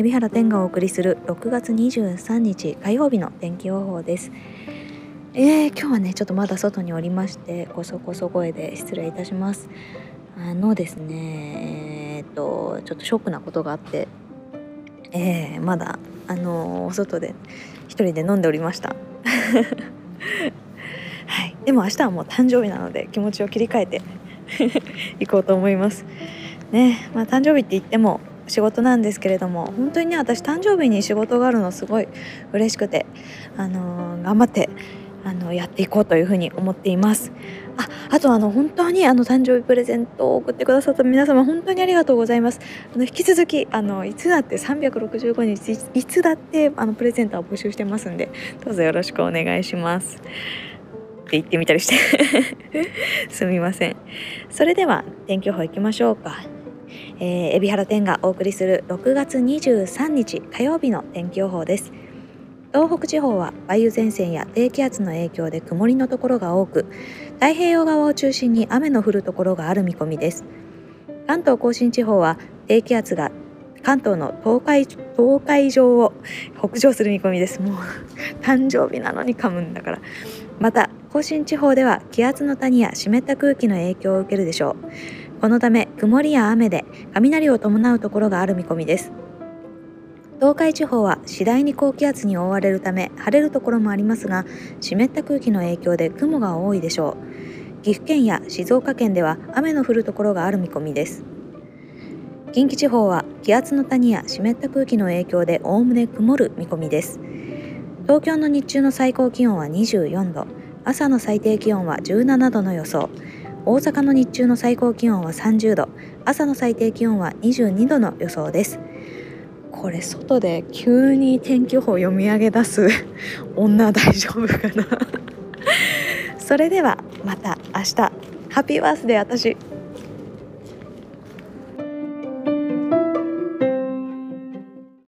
海老原天がお送りする6月23日火曜日の天気予報です。えー、今日はねちょっとまだ外におりましてこそこそ声で失礼いたします。あのですねえー、っとちょっとショックなことがあってえー、まだあのお外で一人で飲んでおりました。はい。でも明日はもう誕生日なので気持ちを切り替えて 行こうと思います。ねまあ誕生日って言っても仕事なんですけれども本当にね私誕生日に仕事があるのすごい嬉しくて、あのー、頑張ってあのやっていこうというふうに思っています。ああとあの本当にあの誕生日プレゼントを送ってくださった皆様本当にありがとうございます。あの引き続きあのいつだって365日いつだってあのプレゼントを募集してますんでどうぞよろしくお願いします。って言ってみたりして すみません。それでは天気予報いきましょうか。えー、海老原天がお送りする6月23日火曜日の天気予報です。東北地方は梅雨前線や低気圧の影響で曇りのところが多く太平洋側を中心に雨の降るところがある見込みです。関東甲信地方は低気圧が関東の東海東海上を北上する見込みです。もう誕生日なのに噛むんだから。また甲信地方では気圧の谷や湿った空気の影響を受けるでしょう。このため曇りや雨で雷を伴うところがある見込みです。東海地方は次第に高気圧に覆われるため晴れるところもありますが湿った空気の影響で雲が多いでしょう。岐阜県や静岡県では雨の降るところがある見込みです。近畿地方は気圧の谷や湿った空気の影響でおおむね曇る見込みです。東京の日中の最高気温は24度。朝の最低気温は17度の予想。大阪の日中の最高気温は30度。朝の最低気温は22度の予想です。これ外で急に天気予報読み上げ出す 女大丈夫かな？それではまた明日。ハッピーバースデー私。